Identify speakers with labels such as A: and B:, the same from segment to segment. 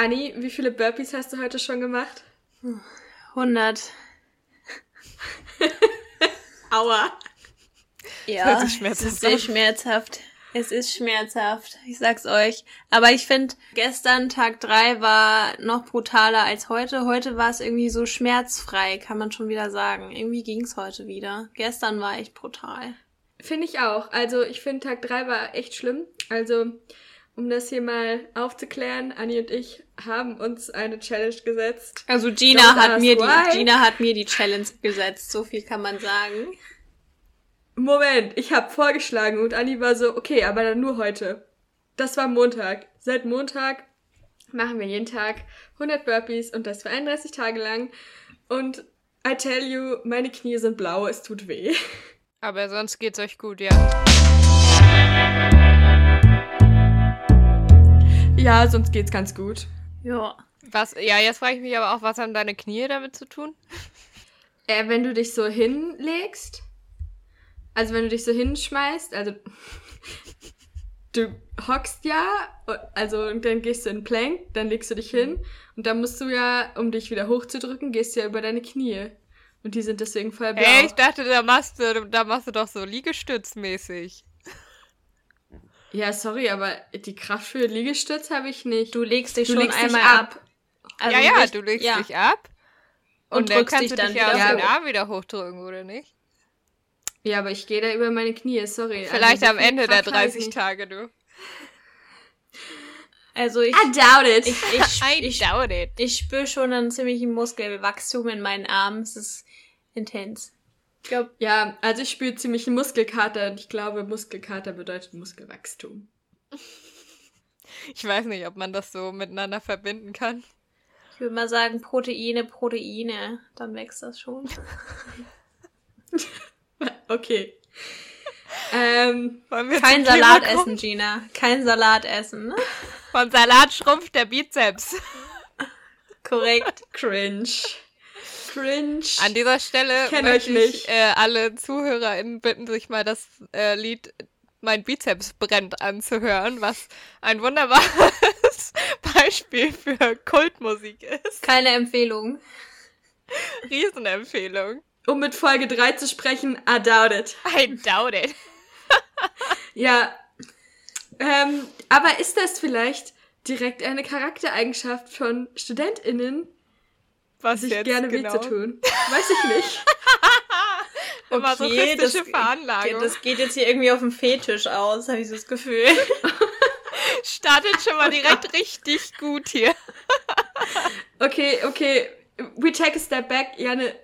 A: Anni, wie viele Burpees hast du heute schon gemacht?
B: 100.
A: Aua.
B: Ja, es ist sehr schmerzhaft. Es ist schmerzhaft, ich sag's euch. Aber ich finde, gestern Tag drei war noch brutaler als heute. Heute war es irgendwie so schmerzfrei, kann man schon wieder sagen. Irgendwie ging's heute wieder. Gestern war echt brutal.
A: Finde ich auch. Also ich finde Tag drei war echt schlimm. Also um das hier mal aufzuklären, Anni und ich haben uns eine Challenge gesetzt.
B: Also Gina hat mir die Gina hat mir die Challenge gesetzt, so viel kann man sagen.
A: Moment, ich habe vorgeschlagen und Anni war so, okay, aber dann nur heute. Das war Montag. Seit Montag machen wir jeden Tag 100 Burpees und das für 31 Tage lang. Und I tell you, meine Knie sind blau, es tut weh.
C: Aber sonst geht's euch gut, ja.
A: Ja, sonst geht's ganz gut.
B: Ja.
C: Was, ja, jetzt frage ich mich aber auch, was haben deine Knie damit zu tun?
A: Äh, wenn du dich so hinlegst, also wenn du dich so hinschmeißt, also du hockst ja, also und dann gehst du in Plank, dann legst du dich hin und dann musst du ja, um dich wieder hochzudrücken, gehst du ja über deine Knie. Und die sind deswegen voll blau.
C: Ey, ich dachte, da machst du, da machst du doch so Liegestützmäßig.
A: Ja, sorry, aber die Kraft für Liegestütz habe ich nicht.
B: Du legst dich du schon legst einmal ab. ab.
C: Also ja, ja, du legst ja. dich ab. Und, und dann kannst dich du dich ja auf den Arm wieder hochdrücken, oder nicht?
A: Ja, aber ich gehe da über meine Knie, sorry.
C: Vielleicht also, am Ende der 30 Tage, du.
B: Also ich.
A: I doubt it.
B: Ich, ich, I ich, doubt it. Ich spüre schon einen ziemlichen Muskelwachstum in meinen Armen. Es ist intens.
A: Ich glaube. Ja, also ich spüre ziemlich einen Muskelkater und ich glaube, Muskelkater bedeutet Muskelwachstum.
C: Ich weiß nicht, ob man das so miteinander verbinden kann.
B: Ich würde mal sagen, Proteine, Proteine. Dann wächst das schon.
A: Okay. Ähm,
B: kein Salat essen, Gina. Kein Salat essen.
C: Von Salat schrumpft der Bizeps.
B: Korrekt.
A: Cringe. Cringe.
C: An dieser Stelle Kenn möchte ich äh, alle ZuhörerInnen bitten, sich mal das äh, Lied Mein Bizeps brennt anzuhören, was ein wunderbares Beispiel für Kultmusik ist.
B: Keine Empfehlung.
C: Riesenempfehlung
A: um mit Folge 3 zu sprechen, I doubt it.
C: I doubt it.
A: ja. Ähm, aber ist das vielleicht direkt eine Charaktereigenschaft von StudentInnen,
C: was
A: sich gerne genau? zu tun? Weiß ich nicht.
B: okay, das, Veranlagung. das geht jetzt hier irgendwie auf dem Fetisch aus, habe ich so das Gefühl.
C: Startet schon mal direkt richtig gut hier.
A: okay, okay. We take a step back. Janne,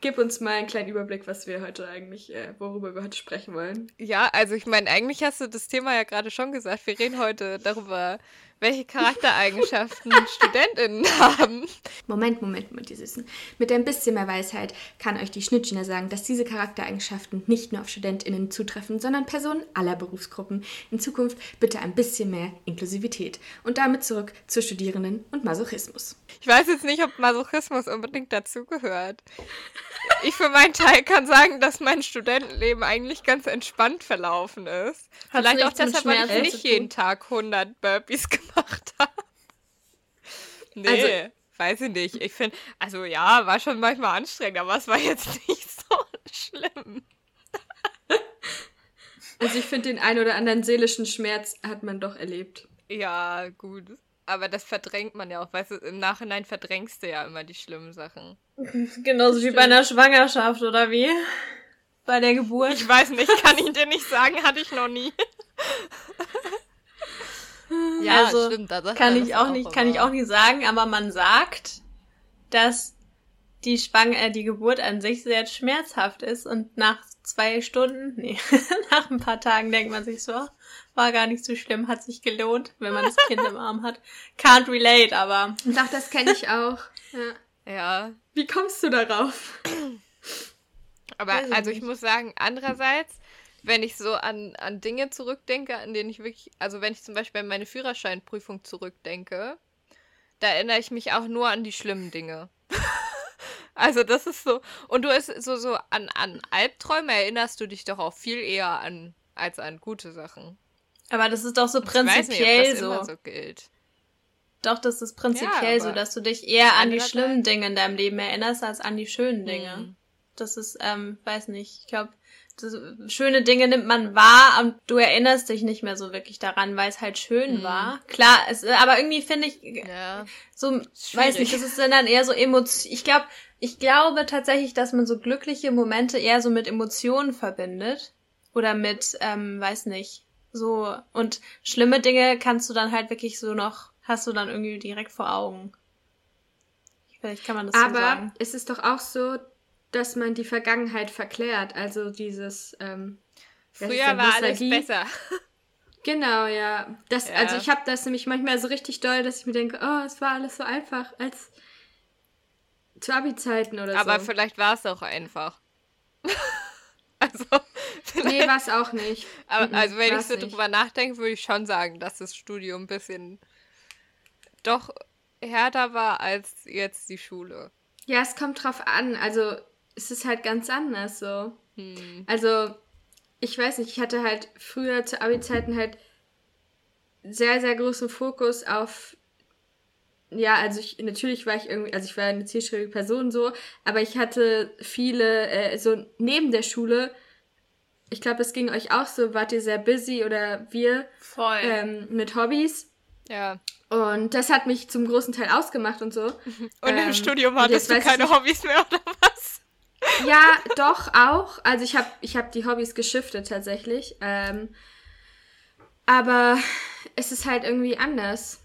A: Gib uns mal einen kleinen Überblick, was wir heute eigentlich, äh, worüber wir heute sprechen wollen.
C: Ja, also ich meine, eigentlich hast du das Thema ja gerade schon gesagt. Wir reden heute darüber, welche Charaktereigenschaften StudentInnen haben.
D: Moment, Moment, Moment, ihr Süßen. Mit ein bisschen mehr Weisheit kann euch die Schnittgina sagen, dass diese Charaktereigenschaften nicht nur auf StudentInnen zutreffen, sondern Personen aller Berufsgruppen. In Zukunft bitte ein bisschen mehr Inklusivität. Und damit zurück zu Studierenden und Masochismus.
C: Ich weiß jetzt nicht, ob Masochismus unbedingt dazugehört. Ich für meinen Teil kann sagen, dass mein Studentenleben eigentlich ganz entspannt verlaufen ist. Hat's Vielleicht auch deshalb, weil ich nicht jeden Tag 100 Burpees gemacht habe. Nee, also, weiß ich nicht. Ich finde, also ja, war schon manchmal anstrengend, aber es war jetzt nicht so schlimm.
A: Also ich finde, den einen oder anderen seelischen Schmerz hat man doch erlebt.
C: Ja, gut. Aber das verdrängt man ja auch, weißt du, im Nachhinein verdrängst du ja immer die schlimmen Sachen.
B: Genauso wie bei einer Schwangerschaft, oder wie? Bei der Geburt.
C: Ich weiß nicht, kann ich dir nicht sagen, hatte ich noch nie.
B: Ja, also, stimmt. Das kann ich auch, auch nicht, kann ich auch nicht sagen, aber man sagt, dass die Schwang äh, die Geburt an sich sehr schmerzhaft ist und nach zwei Stunden, nee, nach ein paar Tagen denkt man sich so, war gar nicht so schlimm, hat sich gelohnt, wenn man das Kind im Arm hat. Can't relate, aber.
A: Doch, das kenne ich auch.
C: Ja. ja.
A: Wie kommst du darauf?
C: Aber also ich muss sagen, andererseits, wenn ich so an, an Dinge zurückdenke, an denen ich wirklich, also wenn ich zum Beispiel an meine Führerscheinprüfung zurückdenke, da erinnere ich mich auch nur an die schlimmen Dinge. also das ist so. Und du ist so, so an, an Albträume erinnerst du dich doch auch viel eher an als an gute Sachen.
B: Aber das ist doch so prinzipiell nicht,
C: so.
B: Immer
C: so gilt.
B: doch, das ist prinzipiell ja, so, dass du dich eher an die schlimmen Dinge in deinem Leben erinnerst, als an die schönen Dinge. Mhm. Das ist, ähm, weiß nicht, ich glaube, schöne Dinge nimmt man wahr und du erinnerst dich nicht mehr so wirklich daran, weil es halt schön mhm. war. Klar, es, aber irgendwie finde ich ja. so, Schwierig. weiß nicht, das ist dann eher so Emotion. Ich glaube, ich glaube tatsächlich, dass man so glückliche Momente eher so mit Emotionen verbindet oder mit, ähm, weiß nicht, so und schlimme Dinge kannst du dann halt wirklich so noch, hast du dann irgendwie direkt vor Augen.
A: Vielleicht kann man das aber so sagen. Aber es ist doch auch so, dass man die Vergangenheit verklärt. Also dieses. Ähm, Früher war alles besser. Genau, ja. Das, ja. Also ich habe das nämlich manchmal so richtig doll, dass ich mir denke, oh, es war alles so einfach als zu Abi-Zeiten oder
C: Aber so. Aber vielleicht war es auch einfach.
A: also. Nee, war es auch nicht.
C: Aber, also wenn ich so nicht. drüber nachdenke, würde ich schon sagen, dass das Studium ein bisschen doch härter war als jetzt die Schule.
A: Ja, es kommt drauf an. Also es ist halt ganz anders so. Hm. Also, ich weiß nicht, ich hatte halt früher zu Abi-Zeiten halt sehr, sehr großen Fokus auf ja, also ich, natürlich war ich irgendwie, also ich war eine zielstrebige Person so, aber ich hatte viele, äh, so neben der Schule, ich glaube, es ging euch auch so, wart ihr sehr busy oder wir Voll. Ähm, mit Hobbys. Ja. Und das hat mich zum großen Teil ausgemacht und so. Und ähm, im Studium hattest du keine Hobbys mehr, oder was? Ja, doch, auch. Also ich habe ich hab die Hobbys geschiftet tatsächlich. Ähm, aber es ist halt irgendwie anders.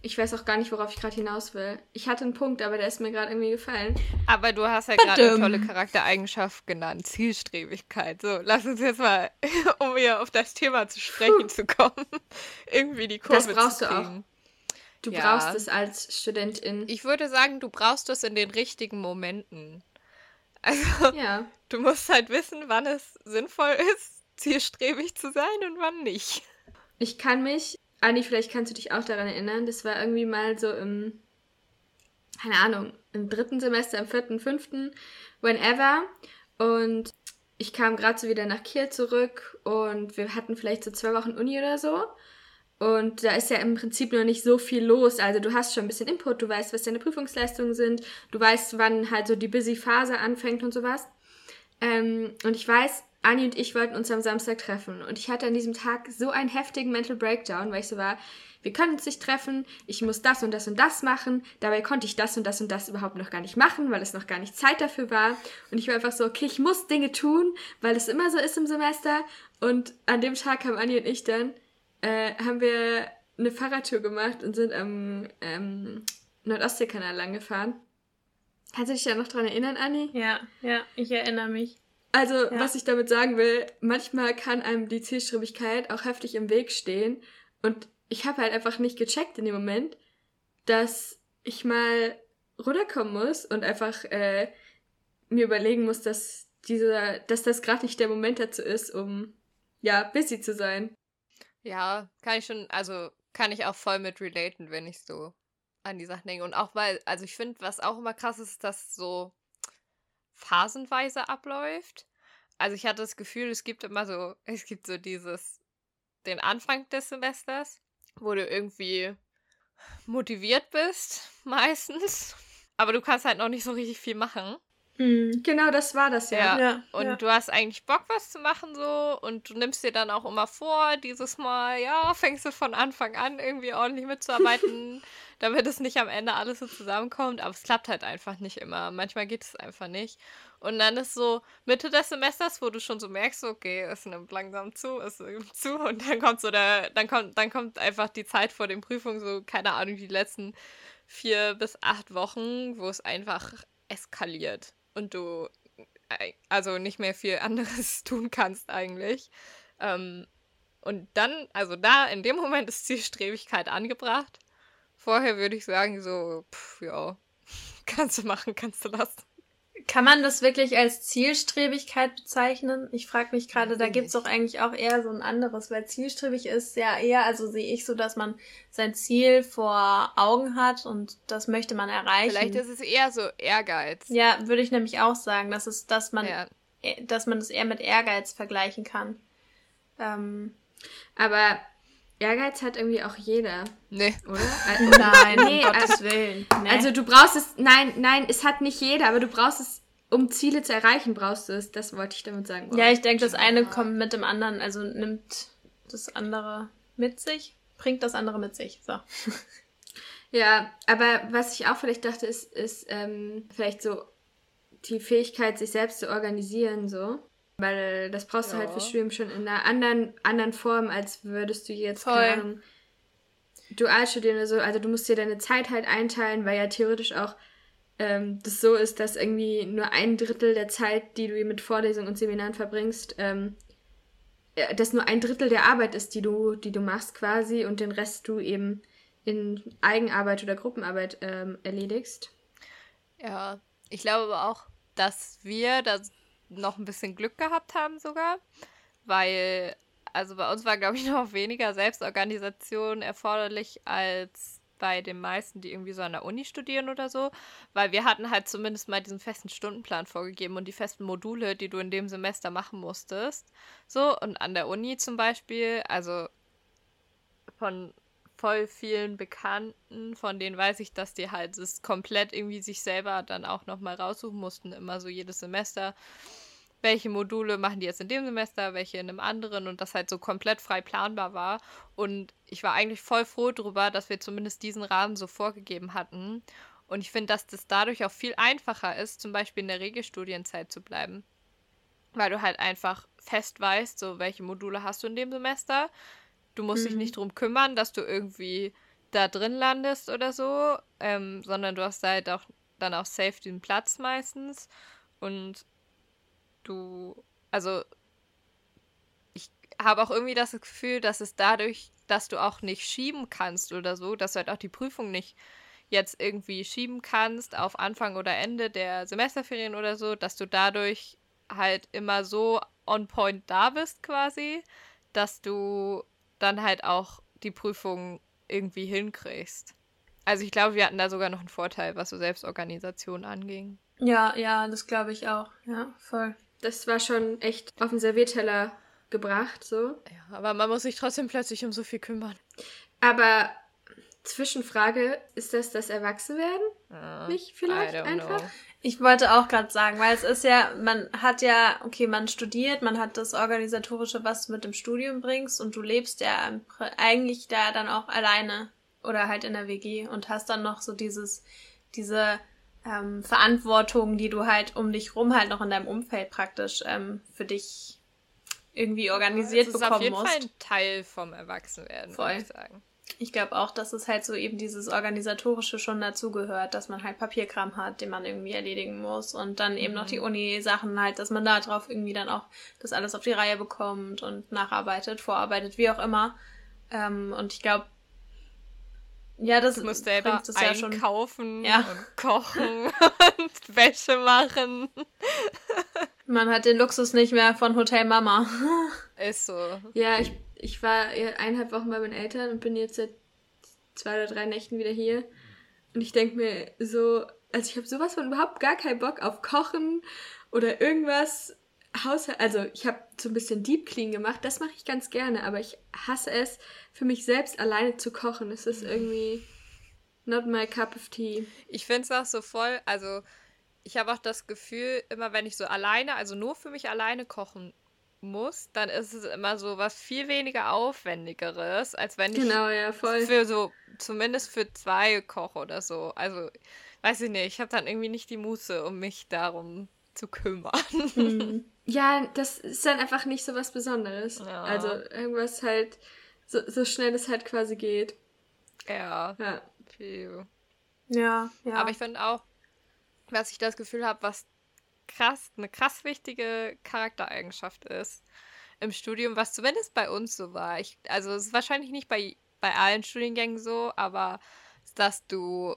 A: Ich weiß auch gar nicht, worauf ich gerade hinaus will. Ich hatte einen Punkt, aber der ist mir gerade irgendwie gefallen.
C: Aber du hast ja gerade eine tolle Charaktereigenschaft genannt, Zielstrebigkeit. So, lass uns jetzt mal, um hier auf das Thema zu sprechen Puh. zu kommen, irgendwie die Kurve Das brauchst du auch.
A: Du ja. brauchst es als Studentin.
C: Ich würde sagen, du brauchst es in den richtigen Momenten. Also, ja. du musst halt wissen, wann es sinnvoll ist, zielstrebig zu sein und wann nicht.
A: Ich kann mich, Anni, vielleicht kannst du dich auch daran erinnern, das war irgendwie mal so im, keine Ahnung, im dritten Semester, im vierten, fünften, whenever. Und ich kam gerade so wieder nach Kiel zurück und wir hatten vielleicht so zwei Wochen Uni oder so. Und da ist ja im Prinzip noch nicht so viel los. Also du hast schon ein bisschen Input, du weißt, was deine Prüfungsleistungen sind, du weißt, wann halt so die busy Phase anfängt und sowas. Ähm, und ich weiß, Anni und ich wollten uns am Samstag treffen. Und ich hatte an diesem Tag so einen heftigen Mental Breakdown, weil ich so war, wir können uns nicht treffen, ich muss das und das und das machen. Dabei konnte ich das und das und das überhaupt noch gar nicht machen, weil es noch gar nicht Zeit dafür war. Und ich war einfach so, okay, ich muss Dinge tun, weil es immer so ist im Semester. Und an dem Tag haben Anni und ich dann äh, haben wir eine Fahrradtour gemacht und sind am ähm, Nordostseekanal lang gefahren. Kannst du dich da noch dran erinnern, Anni?
B: Ja, ja, ich erinnere mich.
A: Also, ja. was ich damit sagen will, manchmal kann einem die Zielstrebigkeit auch heftig im Weg stehen. Und ich habe halt einfach nicht gecheckt in dem Moment, dass ich mal runterkommen muss und einfach äh, mir überlegen muss, dass dieser, dass das gerade nicht der Moment dazu ist, um ja busy zu sein.
C: Ja, kann ich schon, also kann ich auch voll mit relaten, wenn ich so an die Sachen denke. Und auch weil, also ich finde, was auch immer krass ist, dass so phasenweise abläuft. Also ich hatte das Gefühl, es gibt immer so, es gibt so dieses, den Anfang des Semesters, wo du irgendwie motiviert bist, meistens. Aber du kannst halt noch nicht so richtig viel machen.
A: Mhm. Genau, das war das ja. ja.
C: ja und
A: ja.
C: du hast eigentlich Bock, was zu machen so und du nimmst dir dann auch immer vor, dieses Mal, ja, fängst du von Anfang an irgendwie ordentlich mitzuarbeiten, damit es nicht am Ende alles so zusammenkommt. Aber es klappt halt einfach nicht immer. Manchmal geht es einfach nicht. Und dann ist so Mitte des Semesters, wo du schon so merkst, okay, es nimmt langsam zu, es nimmt zu und dann kommt so der, dann kommt, dann kommt einfach die Zeit vor den Prüfungen, so, keine Ahnung, die letzten vier bis acht Wochen, wo es einfach eskaliert und du äh, also nicht mehr viel anderes tun kannst eigentlich. Ähm, und dann, also da, in dem Moment ist Zielstrebigkeit angebracht. Vorher würde ich sagen, so, pff, ja, kannst du machen, kannst du lassen.
B: Kann man das wirklich als Zielstrebigkeit bezeichnen? Ich frage mich gerade, da gibt es doch eigentlich auch eher so ein anderes, weil zielstrebig ist ja eher, also sehe ich so, dass man sein Ziel vor Augen hat und das möchte man erreichen.
C: Vielleicht ist es eher so Ehrgeiz.
B: Ja, würde ich nämlich auch sagen, dass es, dass man, ja. dass man es eher mit Ehrgeiz vergleichen kann. Ähm,
A: Aber Ehrgeiz hat irgendwie auch jeder. Nee. Oder? nein, nee, um Gottes Willen. Nee. Also du brauchst es, nein, nein, es hat nicht jeder, aber du brauchst es, um Ziele zu erreichen, brauchst du es. Das wollte ich damit sagen.
B: Ja, ich denke, das eine kommt mit dem anderen, also nimmt das andere mit sich, bringt das andere mit sich. So.
A: Ja, aber was ich auch vielleicht dachte, ist, ist ähm, vielleicht so die Fähigkeit, sich selbst zu organisieren, so. Weil das brauchst ja. du halt für Studium schon in einer anderen, anderen Form, als würdest du jetzt, Voll. keine Ahnung, dual studieren oder so. Also du musst dir deine Zeit halt einteilen, weil ja theoretisch auch ähm, das so ist, dass irgendwie nur ein Drittel der Zeit, die du mit Vorlesungen und Seminaren verbringst, ähm, dass nur ein Drittel der Arbeit ist, die du, die du machst quasi und den Rest du eben in Eigenarbeit oder Gruppenarbeit ähm, erledigst.
C: Ja, ich glaube aber auch, dass wir da noch ein bisschen Glück gehabt haben sogar, weil, also bei uns war, glaube ich, noch weniger Selbstorganisation erforderlich als bei den meisten, die irgendwie so an der Uni studieren oder so, weil wir hatten halt zumindest mal diesen festen Stundenplan vorgegeben und die festen Module, die du in dem Semester machen musstest. So, und an der Uni zum Beispiel, also von voll vielen Bekannten, von denen weiß ich, dass die halt es komplett irgendwie sich selber dann auch nochmal raussuchen mussten, immer so jedes Semester. Welche Module machen die jetzt in dem Semester, welche in einem anderen und das halt so komplett frei planbar war. Und ich war eigentlich voll froh darüber, dass wir zumindest diesen Rahmen so vorgegeben hatten. Und ich finde, dass das dadurch auch viel einfacher ist, zum Beispiel in der Regelstudienzeit zu bleiben. Weil du halt einfach fest weißt, so welche Module hast du in dem Semester, Du musst mhm. dich nicht drum kümmern, dass du irgendwie da drin landest oder so, ähm, sondern du hast halt auch dann auch safe den Platz meistens und du, also ich habe auch irgendwie das Gefühl, dass es dadurch, dass du auch nicht schieben kannst oder so, dass du halt auch die Prüfung nicht jetzt irgendwie schieben kannst auf Anfang oder Ende der Semesterferien oder so, dass du dadurch halt immer so on point da bist quasi, dass du dann halt auch die Prüfung irgendwie hinkriegst. Also ich glaube, wir hatten da sogar noch einen Vorteil, was so Selbstorganisation anging.
B: Ja, ja, das glaube ich auch. Ja, voll.
A: Das war schon echt auf den Servierteller gebracht, so.
C: Ja, aber man muss sich trotzdem plötzlich um so viel kümmern.
A: Aber Zwischenfrage, ist das das Erwachsenwerden? Uh, Nicht vielleicht einfach? Know.
B: Ich wollte auch gerade sagen, weil es ist ja, man hat ja, okay, man studiert, man hat das Organisatorische, was du mit dem Studium bringst und du lebst ja eigentlich da dann auch alleine oder halt in der WG und hast dann noch so dieses, diese ähm, Verantwortung, die du halt um dich rum halt noch in deinem Umfeld praktisch ähm, für dich irgendwie organisiert ja, bekommen musst. Das ist auf jeden
C: musst. Fall ein Teil vom Erwachsenwerden, Voll. würde ich sagen.
B: Ich glaube auch, dass es halt so eben dieses Organisatorische schon dazugehört, dass man halt Papierkram hat, den man irgendwie erledigen muss und dann eben mhm. noch die mhm. Uni-Sachen halt, dass man da drauf irgendwie dann auch das alles auf die Reihe bekommt und nacharbeitet, vorarbeitet, wie auch immer. Ähm, und ich glaube, ja, das
C: du musst selber das ja einkaufen ja. und kochen und Wäsche machen.
B: Man hat den Luxus nicht mehr von Hotel Mama.
C: Ist so.
A: Ja, ich ich war eineinhalb Wochen bei meinen Eltern und bin jetzt seit zwei oder drei Nächten wieder hier. Und ich denke mir so, also ich habe sowas von überhaupt gar keinen Bock auf Kochen oder irgendwas. Haushalt, also ich habe so ein bisschen Deep Clean gemacht, das mache ich ganz gerne, aber ich hasse es, für mich selbst alleine zu kochen. Es ist irgendwie not my cup of tea.
C: Ich finde es auch so voll, also ich habe auch das Gefühl, immer wenn ich so alleine, also nur für mich alleine kochen muss, dann ist es immer so was viel weniger Aufwendigeres, als wenn ich
A: genau, ja,
C: für so, zumindest für zwei koche oder so. Also, weiß ich nicht, ich habe dann irgendwie nicht die Muße, um mich darum zu kümmern.
A: Hm. Ja, das ist dann einfach nicht so was Besonderes. Ja. Also irgendwas halt, so, so schnell es halt quasi geht.
C: Ja.
A: Ja.
B: Ja, ja.
C: Aber ich finde auch, was ich das Gefühl habe, was krass, eine krass wichtige Charaktereigenschaft ist im Studium, was zumindest bei uns so war. Ich, also es ist wahrscheinlich nicht bei, bei allen Studiengängen so, aber dass du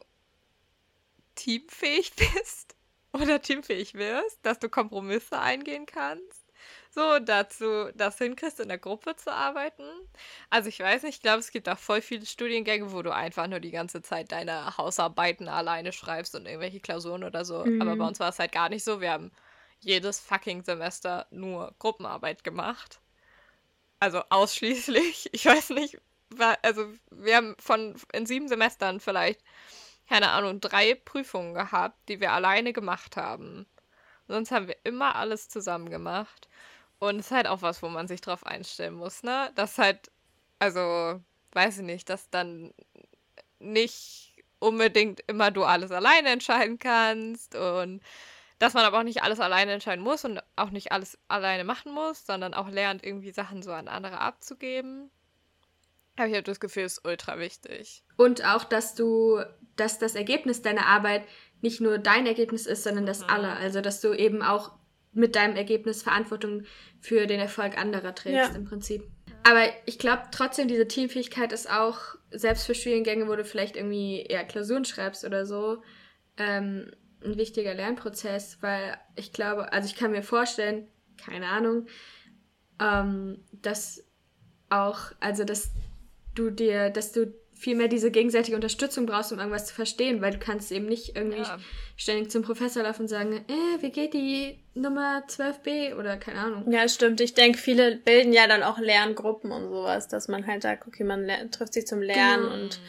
C: teamfähig bist oder teamfähig wirst, dass du Kompromisse eingehen kannst so dazu das hinkriegst, in der Gruppe zu arbeiten. Also ich weiß nicht, ich glaube, es gibt auch voll viele Studiengänge, wo du einfach nur die ganze Zeit deine Hausarbeiten alleine schreibst und irgendwelche Klausuren oder so. Mhm. Aber bei uns war es halt gar nicht so. Wir haben jedes fucking Semester nur Gruppenarbeit gemacht. Also ausschließlich. Ich weiß nicht, also wir haben von in sieben Semestern vielleicht, keine Ahnung, drei Prüfungen gehabt, die wir alleine gemacht haben. Sonst haben wir immer alles zusammen gemacht. Und es ist halt auch was, wo man sich drauf einstellen muss, ne? Das halt, also, weiß ich nicht, dass dann nicht unbedingt immer du alles alleine entscheiden kannst und dass man aber auch nicht alles alleine entscheiden muss und auch nicht alles alleine machen muss, sondern auch lernt, irgendwie Sachen so an andere abzugeben. Aber ich habe das Gefühl, ist ultra wichtig.
A: Und auch, dass du, dass das Ergebnis deiner Arbeit nicht nur dein Ergebnis ist, sondern das mhm. aller. Also, dass du eben auch mit deinem Ergebnis Verantwortung für den Erfolg anderer trägst, ja. im Prinzip. Aber ich glaube trotzdem, diese Teamfähigkeit ist auch, selbst für Studiengänge, wo du vielleicht irgendwie eher Klausuren schreibst oder so, ähm, ein wichtiger Lernprozess, weil ich glaube, also ich kann mir vorstellen, keine Ahnung, ähm, dass auch, also dass du dir, dass du viel mehr diese gegenseitige Unterstützung brauchst, um irgendwas zu verstehen, weil du kannst eben nicht irgendwie ja. ständig zum Professor laufen und sagen, äh, wie geht die Nummer 12b oder keine Ahnung.
B: Ja, stimmt. Ich denke, viele bilden ja dann auch Lerngruppen und sowas, dass man halt sagt, okay, man trifft sich zum Lernen genau. und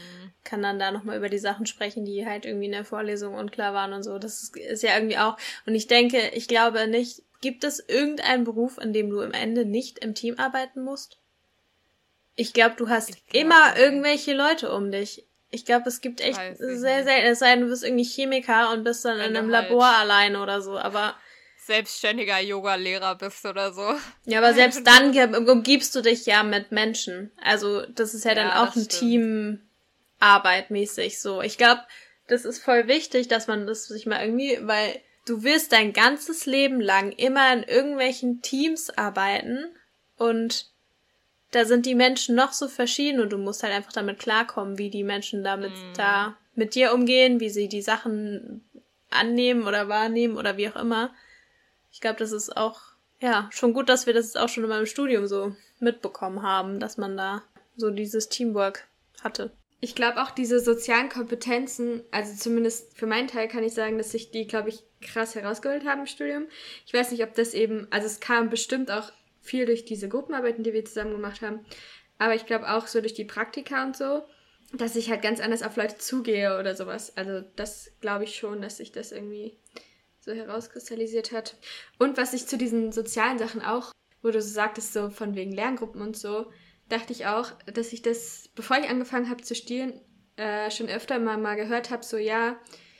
B: kann dann da nochmal über die Sachen sprechen, die halt irgendwie in der Vorlesung unklar waren und so. Das ist, ist ja irgendwie auch. Und ich denke, ich glaube nicht, gibt es irgendeinen Beruf, in dem du am Ende nicht im Team arbeiten musst? Ich glaube, du hast immer irgendwelche Leute um dich. Ich glaube, es gibt echt sehr selten, es sei denn, du bist irgendwie Chemiker und bist dann Wenn in einem halt Labor allein oder so, aber.
C: Selbstständiger Yoga-Lehrer bist oder so.
B: Ja, aber selbst dann umgibst du dich ja mit Menschen. Also, das ist ja, ja dann auch ein Teamarbeit mäßig so. Ich glaube, das ist voll wichtig, dass man das sich mal irgendwie, weil du wirst dein ganzes Leben lang immer in irgendwelchen Teams arbeiten und da sind die Menschen noch so verschieden und du musst halt einfach damit klarkommen, wie die Menschen damit mm. da mit dir umgehen, wie sie die Sachen annehmen oder wahrnehmen oder wie auch immer. Ich glaube, das ist auch, ja, schon gut, dass wir das auch schon in meinem Studium so mitbekommen haben, dass man da so dieses Teamwork hatte.
A: Ich glaube auch diese sozialen Kompetenzen, also zumindest für meinen Teil kann ich sagen, dass sich die, glaube ich, krass herausgeholt haben im Studium. Ich weiß nicht, ob das eben, also es kam bestimmt auch viel durch diese Gruppenarbeiten, die wir zusammen gemacht haben. Aber ich glaube auch so durch die Praktika und so, dass ich halt ganz anders auf Leute zugehe oder sowas. Also das glaube ich schon, dass sich das irgendwie so herauskristallisiert hat. Und was ich zu diesen sozialen Sachen auch, wo du so sagtest, so von wegen Lerngruppen und so, dachte ich auch, dass ich das, bevor ich angefangen habe zu studieren, äh, schon öfter mal, mal gehört habe, so ja,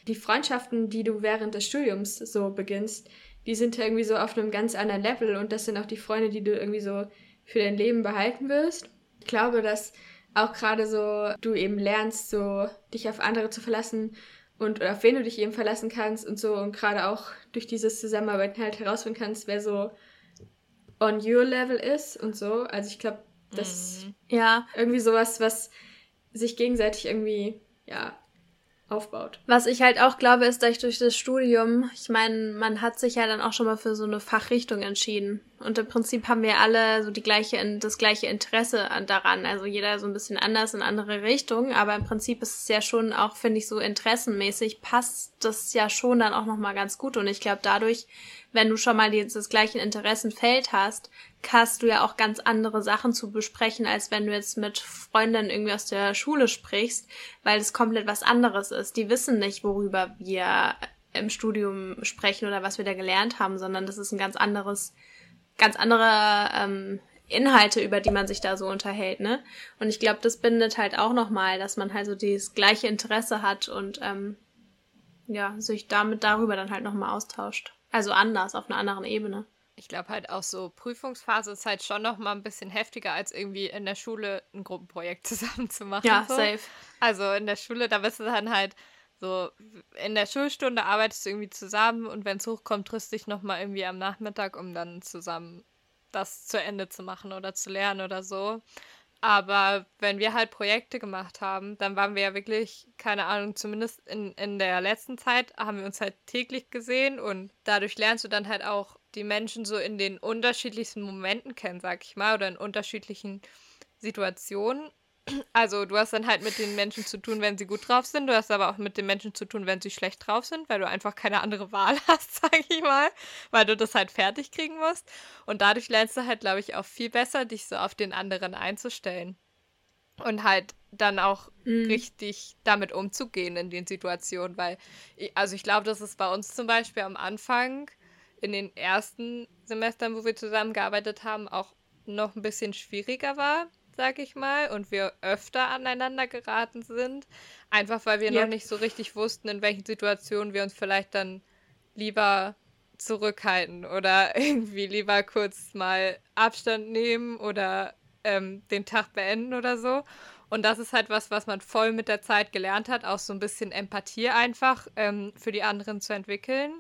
A: die Freundschaften, die du während des Studiums so beginnst, die sind irgendwie so auf einem ganz anderen Level und das sind auch die Freunde, die du irgendwie so für dein Leben behalten wirst. Ich glaube, dass auch gerade so du eben lernst, so dich auf andere zu verlassen und auf wen du dich eben verlassen kannst und so und gerade auch durch dieses Zusammenarbeiten halt herausfinden kannst, wer so on your level ist und so. Also ich glaube, das ist mhm. ja irgendwie sowas, was sich gegenseitig irgendwie ja aufbaut.
B: Was ich halt auch glaube, ist, dass ich durch das Studium, ich meine, man hat sich ja dann auch schon mal für so eine Fachrichtung entschieden. Und im Prinzip haben wir alle so die gleiche, das gleiche Interesse daran. Also jeder so ein bisschen anders in andere Richtungen. Aber im Prinzip ist es ja schon auch, finde ich, so interessenmäßig passt das ja schon dann auch nochmal ganz gut. Und ich glaube, dadurch, wenn du schon mal dieses gleiche Interessenfeld hast, hast du ja auch ganz andere Sachen zu besprechen, als wenn du jetzt mit Freundinnen irgendwie aus der Schule sprichst, weil es komplett was anderes ist. Die wissen nicht, worüber wir im Studium sprechen oder was wir da gelernt haben, sondern das ist ein ganz anderes, ganz andere ähm, Inhalte, über die man sich da so unterhält, ne? Und ich glaube, das bindet halt auch nochmal, dass man halt so dieses gleiche Interesse hat und ähm, ja, sich damit darüber dann halt nochmal austauscht. Also anders, auf einer anderen Ebene.
C: Ich glaube halt auch so, Prüfungsphase ist halt schon noch mal ein bisschen heftiger, als irgendwie in der Schule ein Gruppenprojekt zusammen zu machen. Ja, so. safe. Also in der Schule, da bist du dann halt so, in der Schulstunde arbeitest du irgendwie zusammen und wenn es hochkommt, triffst du dich noch mal irgendwie am Nachmittag, um dann zusammen das zu Ende zu machen oder zu lernen oder so. Aber wenn wir halt Projekte gemacht haben, dann waren wir ja wirklich, keine Ahnung, zumindest in, in der letzten Zeit haben wir uns halt täglich gesehen und dadurch lernst du dann halt auch die Menschen so in den unterschiedlichsten Momenten kennen, sag ich mal, oder in unterschiedlichen Situationen. Also du hast dann halt mit den Menschen zu tun, wenn sie gut drauf sind. Du hast aber auch mit den Menschen zu tun, wenn sie schlecht drauf sind, weil du einfach keine andere Wahl hast, sag ich mal, weil du das halt fertig kriegen musst. Und dadurch lernst du halt, glaube ich, auch viel besser, dich so auf den anderen einzustellen. Und halt dann auch mhm. richtig damit umzugehen in den Situationen, weil, also ich glaube, dass es bei uns zum Beispiel am Anfang in den ersten Semestern, wo wir zusammengearbeitet haben, auch noch ein bisschen schwieriger war, sag ich mal, und wir öfter aneinander geraten sind, einfach weil wir yep. noch nicht so richtig wussten, in welchen Situationen wir uns vielleicht dann lieber zurückhalten oder irgendwie lieber kurz mal Abstand nehmen oder ähm, den Tag beenden oder so. Und das ist halt was, was man voll mit der Zeit gelernt hat, auch so ein bisschen Empathie einfach ähm, für die anderen zu entwickeln.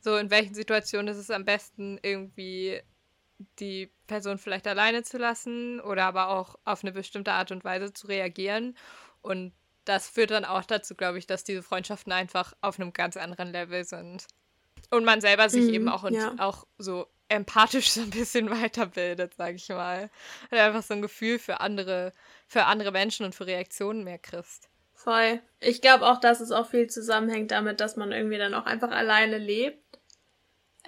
C: So, in welchen Situationen ist es am besten, irgendwie die Person vielleicht alleine zu lassen oder aber auch auf eine bestimmte Art und Weise zu reagieren. Und das führt dann auch dazu, glaube ich, dass diese Freundschaften einfach auf einem ganz anderen Level sind. Und man selber sich mm, eben auch, ja. auch so empathisch so ein bisschen weiterbildet, sag ich mal. Und einfach so ein Gefühl für andere, für andere Menschen und für Reaktionen mehr kriegst.
B: Voll. Ich glaube auch, dass es auch viel zusammenhängt damit, dass man irgendwie dann auch einfach alleine lebt.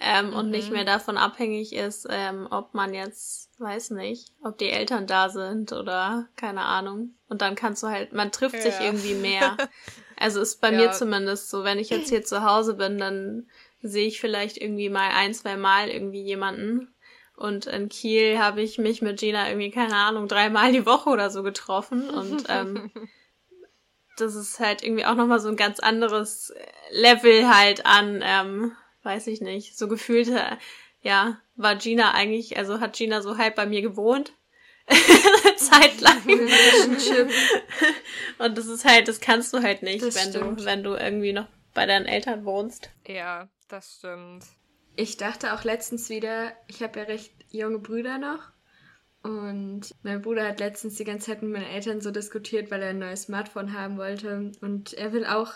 B: Ähm, mhm. Und nicht mehr mhm. davon abhängig ist, ähm, ob man jetzt, weiß nicht, ob die Eltern da sind oder keine Ahnung. Und dann kannst du halt, man trifft ja. sich irgendwie mehr. Also ist bei ja. mir zumindest so, wenn ich jetzt hier zu Hause bin, dann sehe ich vielleicht irgendwie mal ein, zwei Mal irgendwie jemanden. Und in Kiel habe ich mich mit Gina irgendwie, keine Ahnung, dreimal die Woche oder so getroffen. Und ähm, das ist halt irgendwie auch nochmal so ein ganz anderes Level halt an, ähm, weiß ich nicht, so gefühlt, ja, war Gina eigentlich, also hat Gina so halb bei mir gewohnt. Zeit lang. Und das ist halt, das kannst du halt nicht, das wenn stimmt. du, wenn du irgendwie noch bei deinen Eltern wohnst.
C: Ja, das stimmt.
A: Ich dachte auch letztens wieder, ich habe ja recht junge Brüder noch. Und mein Bruder hat letztens die ganze Zeit mit meinen Eltern so diskutiert, weil er ein neues Smartphone haben wollte. Und er will auch,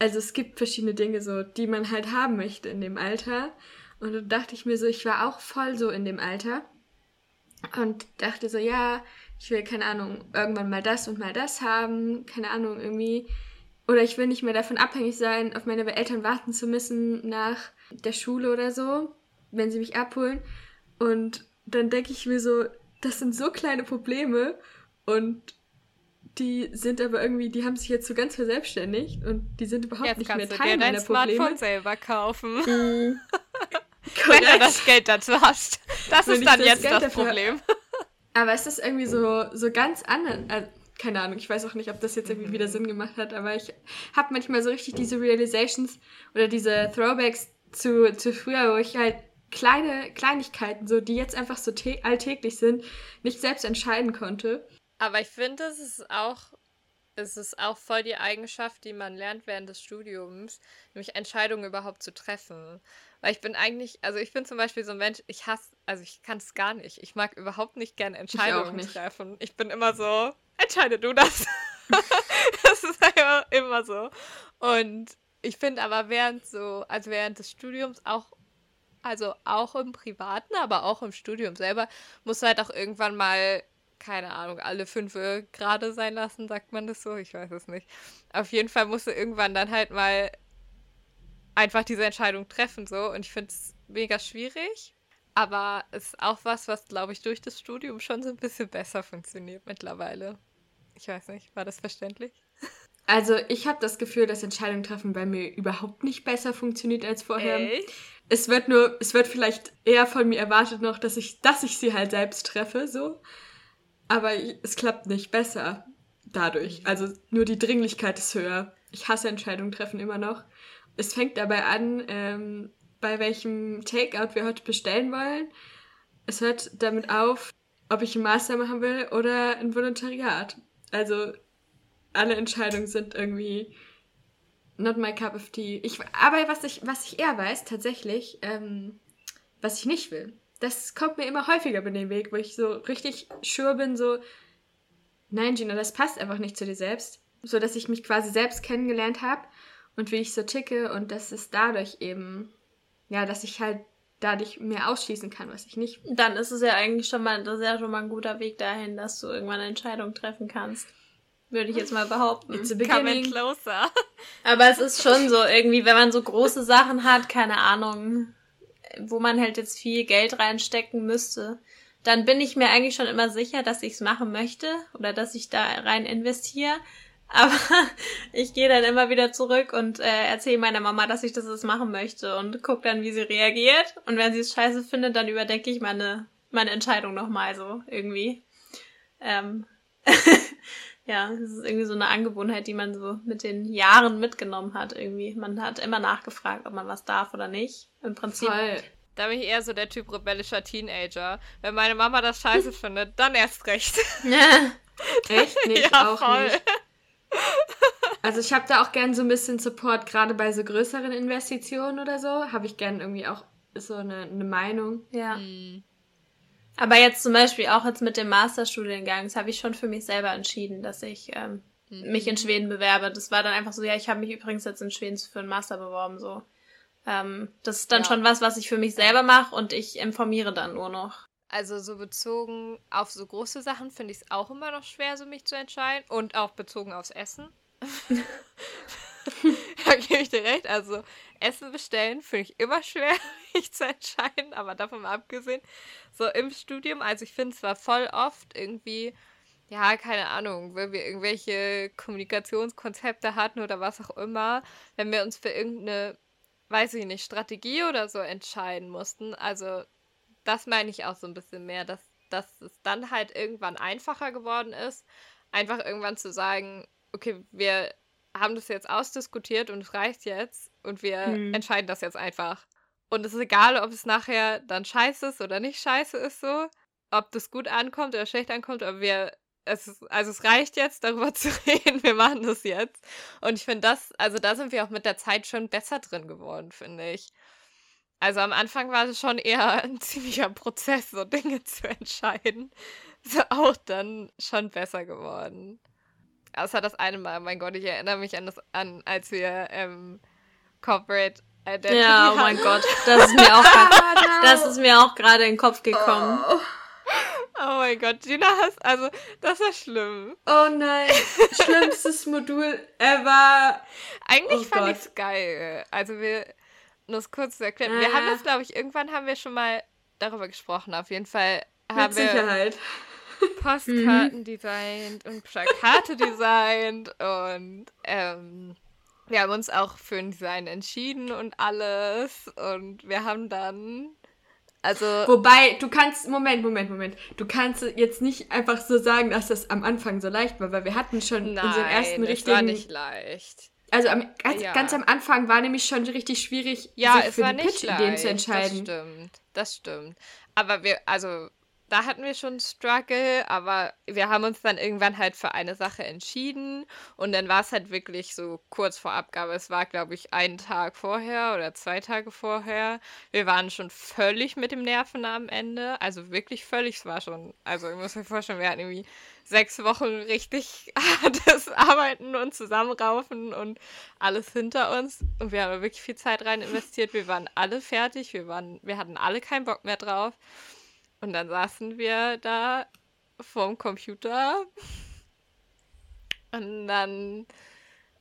A: also es gibt verschiedene Dinge so, die man halt haben möchte in dem Alter. Und dann dachte ich mir so, ich war auch voll so in dem Alter. Und dachte so, ja, ich will, keine Ahnung, irgendwann mal das und mal das haben. Keine Ahnung, irgendwie oder ich will nicht mehr davon abhängig sein, auf meine Eltern warten zu müssen nach der Schule oder so, wenn sie mich abholen. Und dann denke ich mir so, das sind so kleine Probleme und die sind aber irgendwie, die haben sich jetzt so ganz verselbstständigt und die sind überhaupt jetzt nicht mehr Teil meiner dein Probleme. Smartphone
C: selber kaufen. Mm. Wenn du das Geld dazu hast. Das wenn ist dann das jetzt Geld das Problem.
A: Aber es ist irgendwie so, so ganz anders. Also keine Ahnung, ich weiß auch nicht, ob das jetzt irgendwie wieder Sinn gemacht hat, aber ich habe manchmal so richtig diese Realizations oder diese Throwbacks zu, zu früher, wo ich halt kleine Kleinigkeiten, so die jetzt einfach so alltäglich sind, nicht selbst entscheiden konnte.
C: Aber ich finde, es ist auch es ist auch voll die Eigenschaft, die man lernt während des Studiums, nämlich Entscheidungen überhaupt zu treffen. Weil ich bin eigentlich, also ich bin zum Beispiel so ein Mensch, ich hasse, also ich kann es gar nicht. Ich mag überhaupt nicht gerne Entscheidungen ich treffen. Ich bin immer so, entscheide du das. das ist einfach immer so. Und ich finde aber während so, also während des Studiums auch, also auch im Privaten, aber auch im Studium selber, muss halt auch irgendwann mal, keine Ahnung, alle fünf gerade sein lassen, sagt man das so? Ich weiß es nicht. Auf jeden Fall musst du irgendwann dann halt mal einfach diese Entscheidung treffen, so. Und ich finde es mega schwierig. Aber es ist auch was, was, glaube ich, durch das Studium schon so ein bisschen besser funktioniert mittlerweile. Ich weiß nicht, war das verständlich?
A: Also ich habe das Gefühl, dass Entscheidungen treffen bei mir überhaupt nicht besser funktioniert als vorher. Echt? Es wird nur, es wird vielleicht eher von mir erwartet noch, dass ich, dass ich sie halt selbst treffe, so. Aber es klappt nicht besser dadurch. Also nur die Dringlichkeit ist höher. Ich hasse Entscheidungen treffen immer noch. Es fängt dabei an, ähm, bei welchem Takeout wir heute bestellen wollen. Es hört damit auf, ob ich einen Master machen will oder ein Volontariat. Also alle Entscheidungen sind irgendwie not my cup of tea. Ich, aber was ich, was ich eher weiß, tatsächlich, ähm, was ich nicht will, das kommt mir immer häufiger über den Weg, wo ich so richtig sure bin, so, nein, Gina, das passt einfach nicht zu dir selbst. So dass ich mich quasi selbst kennengelernt habe und wie ich so ticke und das ist dadurch eben, ja, dass ich halt dadurch mehr ausschließen kann, was ich nicht.
B: Dann ist es ja eigentlich schon mal, das ist ja schon mal ein guter Weg dahin, dass du irgendwann eine Entscheidung treffen kannst. Würde ich jetzt mal behaupten. It's a beginning. closer. Aber es ist schon so, irgendwie, wenn man so große Sachen hat, keine Ahnung, wo man halt jetzt viel Geld reinstecken müsste, dann bin ich mir eigentlich schon immer sicher, dass ich es machen möchte oder dass ich da rein investiere. Aber ich gehe dann immer wieder zurück und äh, erzähle meiner Mama, dass ich das jetzt machen möchte und guck dann, wie sie reagiert. Und wenn sie es scheiße findet, dann überdenke ich meine, meine Entscheidung nochmal so irgendwie. Ähm ja, das ist irgendwie so eine Angewohnheit, die man so mit den Jahren mitgenommen hat irgendwie. Man hat immer nachgefragt, ob man was darf oder nicht. Im Prinzip. Voll.
C: Da bin ich eher so der Typ rebellischer Teenager. Wenn meine Mama das scheiße findet, dann erst recht.
A: Echt? Nicht, ja, auch voll. nicht. Also ich habe da auch gern so ein bisschen Support, gerade bei so größeren Investitionen oder so, habe ich gern irgendwie auch so eine, eine Meinung.
B: Ja. Mhm. Aber jetzt zum Beispiel auch jetzt mit dem Masterstudiengang, das habe ich schon für mich selber entschieden, dass ich ähm, mhm. mich in Schweden bewerbe. Das war dann einfach so, ja, ich habe mich übrigens jetzt in Schweden für einen Master beworben, so. Ähm, das ist dann ja. schon was, was ich für mich selber mache und ich informiere dann nur noch.
C: Also so bezogen auf so große Sachen finde ich es auch immer noch schwer, so mich zu entscheiden. Und auch bezogen aufs Essen. da gebe ich dir recht. Also Essen bestellen finde ich immer schwer, mich zu entscheiden, aber davon mal abgesehen. So im Studium, also ich finde zwar voll oft irgendwie, ja, keine Ahnung, wenn wir irgendwelche Kommunikationskonzepte hatten oder was auch immer, wenn wir uns für irgendeine, weiß ich nicht, Strategie oder so entscheiden mussten. Also das meine ich auch so ein bisschen mehr, dass, dass es dann halt irgendwann einfacher geworden ist, einfach irgendwann zu sagen, okay, wir haben das jetzt ausdiskutiert und es reicht jetzt und wir hm. entscheiden das jetzt einfach. Und es ist egal, ob es nachher dann scheiße ist oder nicht scheiße ist so, ob das gut ankommt oder schlecht ankommt, aber wir es ist, also es reicht jetzt, darüber zu reden, wir machen das jetzt. Und ich finde das, also da sind wir auch mit der Zeit schon besser drin geworden, finde ich. Also am Anfang war es schon eher ein ziemlicher Prozess, so Dinge zu entscheiden. Ist auch dann schon besser geworden. Außer das eine Mal, mein Gott, ich erinnere mich an das an, als wir ähm, Corporate Identity
B: Ja, oh mein Gott, das ist mir auch das ist mir auch gerade in den Kopf gekommen.
C: Oh. oh mein Gott, Gina hast, also, das war schlimm.
A: Oh nein, schlimmstes Modul ever.
C: Eigentlich oh fand ich es geil. Also wir, nur es kurz zu erklären. Äh. Wir haben das, glaube ich, irgendwann haben wir schon mal darüber gesprochen. Auf jeden Fall haben Mit wir Sicherheit. Postkarten mhm. designt und Plakate designt und ähm, wir haben uns auch für ein Design entschieden und alles und wir haben dann also
A: wobei du kannst Moment Moment Moment du kannst jetzt nicht einfach so sagen dass das am Anfang so leicht war weil wir hatten schon Nein, unseren ersten richtigen war
C: nicht leicht
A: also am, ganz, ja. ganz, am Anfang war nämlich schon richtig schwierig,
C: ja, sich für die Pitch-Ideen zu entscheiden. Das stimmt, das stimmt. Aber wir, also da hatten wir schon Struggle, aber wir haben uns dann irgendwann halt für eine Sache entschieden und dann war es halt wirklich so kurz vor Abgabe. Es war, glaube ich, einen Tag vorher oder zwei Tage vorher. Wir waren schon völlig mit dem Nerven am Ende, also wirklich völlig. Es war schon, also ich muss mir vorstellen, wir hatten irgendwie sechs Wochen richtig hartes Arbeiten und Zusammenraufen und alles hinter uns und wir haben wirklich viel Zeit rein investiert. Wir waren alle fertig, wir waren, wir hatten alle keinen Bock mehr drauf. Und dann saßen wir da vorm Computer und dann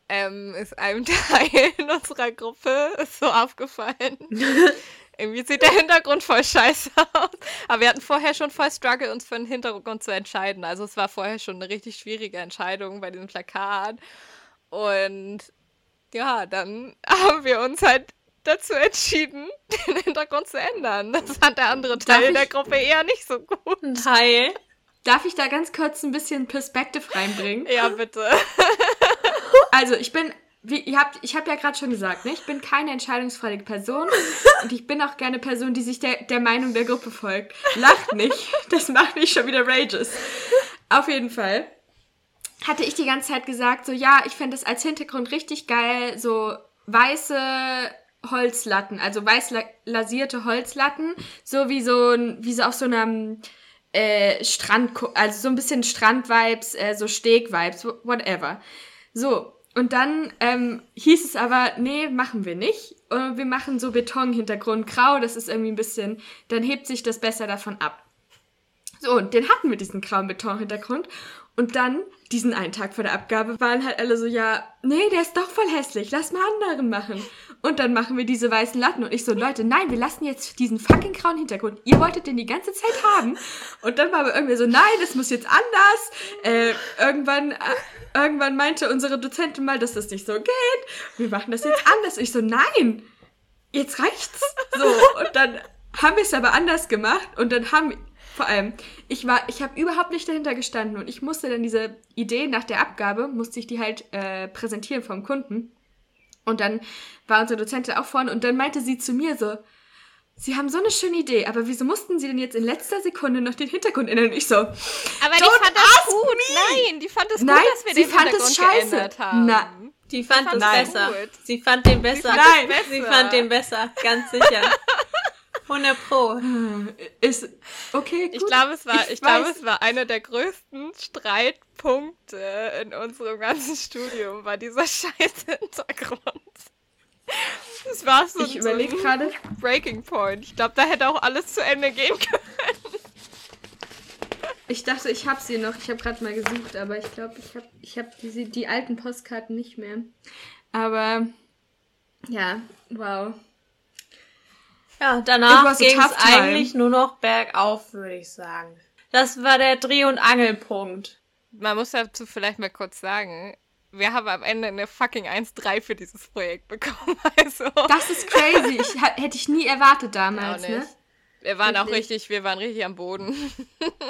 C: ähm, ist einem Teil in unserer Gruppe so aufgefallen. Irgendwie sieht der Hintergrund voll scheiße aus. Aber wir hatten vorher schon voll Struggle, uns für den Hintergrund zu entscheiden. Also es war vorher schon eine richtig schwierige Entscheidung bei diesem Plakat. Und ja, dann haben wir uns halt dazu entschieden, den Hintergrund zu ändern. Das fand der andere Teil der Gruppe eher nicht so gut.
A: Teil. Darf ich da ganz kurz ein bisschen Perspektive reinbringen?
C: Ja, bitte.
A: Also, ich bin, wie ihr habt, ich habe ja gerade schon gesagt, ne, ich bin keine entscheidungsfreudige Person und ich bin auch gerne Person, die sich der, der Meinung der Gruppe folgt. Lacht nicht, das macht mich schon wieder rages. Auf jeden Fall hatte ich die ganze Zeit gesagt, so ja, ich fände es als Hintergrund richtig geil, so weiße Holzlatten, also weiß lasierte Holzlatten, so wie so ein, wie so auf so einem äh, Strand, also so ein bisschen Strand-Vibes, äh, so Steg-Vibes, whatever. So, und dann ähm, hieß es aber, nee, machen wir nicht. Und wir machen so Betonhintergrund grau, das ist irgendwie ein bisschen, dann hebt sich das besser davon ab. So, und den hatten wir, diesen grauen Betonhintergrund. Und dann, diesen einen Tag vor der Abgabe, waren halt alle so, ja, nee, der ist doch voll hässlich, lass mal anderen machen. Und dann machen wir diese weißen Latten. Und ich so, Leute, nein, wir lassen jetzt diesen fucking grauen Hintergrund. Ihr wolltet den die ganze Zeit haben. Und dann war aber irgendwie so, nein, das muss jetzt anders. Äh, irgendwann, äh, irgendwann meinte unsere Dozentin mal, dass das nicht so geht. Wir machen das jetzt anders. Und ich so, nein, jetzt reicht's. So, und dann haben wir es aber anders gemacht. Und dann haben vor allem, ich war, ich habe überhaupt nicht dahinter gestanden und ich musste dann diese Idee nach der Abgabe, musste ich die halt äh, präsentieren vom Kunden. Und dann war unsere Dozentin auch vorne und dann meinte sie zu mir so, Sie haben so eine schöne Idee, aber wieso mussten Sie denn jetzt in letzter Sekunde noch den Hintergrund ändern? Und ich so, aber die fand das gut. Me. Nein, die fand es gut, dass wir den Hintergrund scheiße. geändert haben. Na,
B: die fand, es besser. Gut. Sie fand den besser. Nein, besser. sie fand den besser, ganz sicher. 100 Pro.
A: Ist okay. Gut.
C: Ich glaube, es war, ich, ich glaube, es war einer der größten Streitpunkte in unserem ganzen Studium, war dieser scheiß Hintergrund. Das war so,
A: ich so ein gerade
C: Breaking Point. Ich glaube, da hätte auch alles zu Ende gehen können.
A: Ich dachte, ich habe sie noch. Ich habe gerade mal gesucht, aber ich glaube, ich habe ich hab die, die alten Postkarten nicht mehr. Aber ja, wow.
B: Ja, danach ging es eigentlich nur noch bergauf, würde ich sagen. Das war der Dreh- und Angelpunkt.
C: Man muss dazu vielleicht mal kurz sagen, wir haben am Ende eine fucking 1-3 für dieses Projekt bekommen. Also.
A: Das ist crazy. Ich, hätte ich nie erwartet damals, ne?
C: Wir waren Wirklich. auch richtig, wir waren richtig am Boden.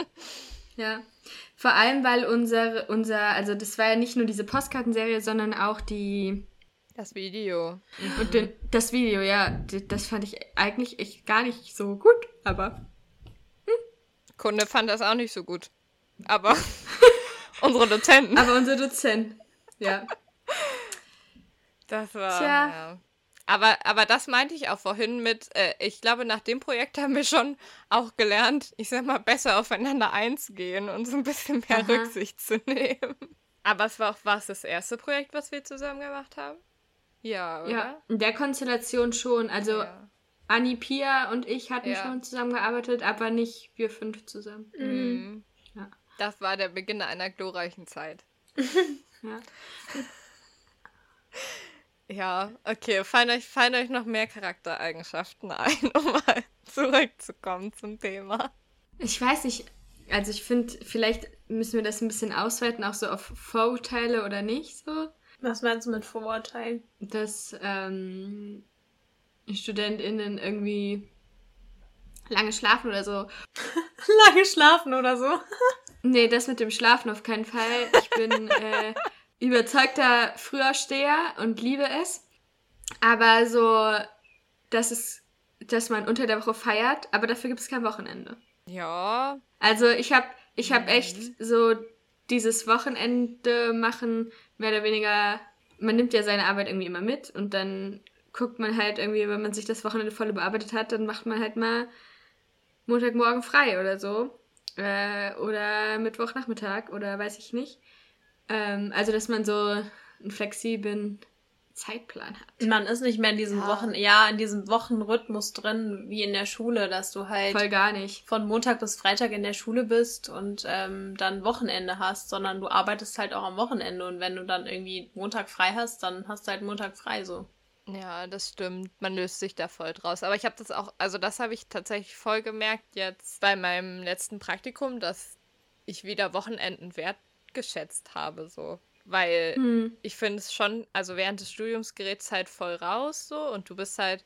A: ja. Vor allem, weil unser, unser, also das war ja nicht nur diese Postkartenserie, sondern auch die
C: das Video.
A: Und den, das Video, ja, das fand ich eigentlich echt gar nicht so gut, aber.
C: Hm. Kunde fand das auch nicht so gut. Aber unsere Dozenten.
A: Aber unser Dozent, ja.
C: Das war. Tja. Ja. Aber, aber das meinte ich auch vorhin mit, äh, ich glaube, nach dem Projekt haben wir schon auch gelernt, ich sag mal, besser aufeinander einzugehen und so ein bisschen mehr Aha. Rücksicht zu nehmen. Aber es war auch was das erste Projekt, was wir zusammen gemacht haben? Ja, oder? Ja,
A: in der Konstellation schon. Also ja. Anni, Pia und ich hatten ja. schon zusammengearbeitet, aber nicht wir fünf zusammen. Mhm.
C: Ja. Das war der Beginn einer glorreichen Zeit. ja. Ja, okay. Fallen euch, fallen euch noch mehr Charaktereigenschaften ein, um mal zurückzukommen zum Thema?
A: Ich weiß nicht. Also ich finde, vielleicht müssen wir das ein bisschen ausweiten, auch so auf Vorurteile oder nicht so.
B: Was meinst du mit Vorurteilen?
A: Dass ähm, StudentInnen irgendwie lange schlafen oder so.
B: lange schlafen oder so?
A: nee, das mit dem Schlafen auf keinen Fall. Ich bin äh, überzeugter Frühaufsteher und liebe es. Aber so, dass es, dass man unter der Woche feiert, aber dafür gibt es kein Wochenende.
C: Ja.
A: Also ich habe ich hab echt so dieses Wochenende machen mehr oder weniger, man nimmt ja seine Arbeit irgendwie immer mit und dann guckt man halt irgendwie, wenn man sich das Wochenende voll bearbeitet hat, dann macht man halt mal Montagmorgen frei oder so. Äh, oder Mittwochnachmittag oder weiß ich nicht. Ähm, also, dass man so einen flexiblen Zeitplan hat.
B: Man ist nicht mehr in diesem ja. Wochen, ja, in diesem Wochenrhythmus drin, wie in der Schule, dass du halt
A: voll gar nicht
B: von Montag bis Freitag in der Schule bist und ähm, dann Wochenende hast, sondern du arbeitest halt auch am Wochenende und wenn du dann irgendwie Montag frei hast, dann hast du halt Montag frei so.
C: Ja, das stimmt. Man löst sich da voll draus. Aber ich habe das auch, also das habe ich tatsächlich voll gemerkt jetzt bei meinem letzten Praktikum, dass ich wieder Wochenenden wertgeschätzt habe, so. Weil hm. ich finde es schon, also während des Studiums gerät es halt voll raus so und du bist halt,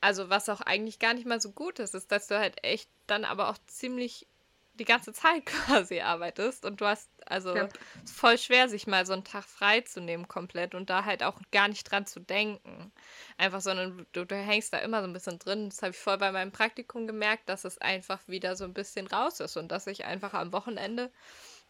C: also was auch eigentlich gar nicht mal so gut ist, ist, dass du halt echt dann aber auch ziemlich die ganze Zeit quasi arbeitest und du hast, also ja. ist voll schwer, sich mal so einen Tag frei zu nehmen komplett und da halt auch gar nicht dran zu denken. Einfach, sondern du, du hängst da immer so ein bisschen drin. Das habe ich voll bei meinem Praktikum gemerkt, dass es einfach wieder so ein bisschen raus ist und dass ich einfach am Wochenende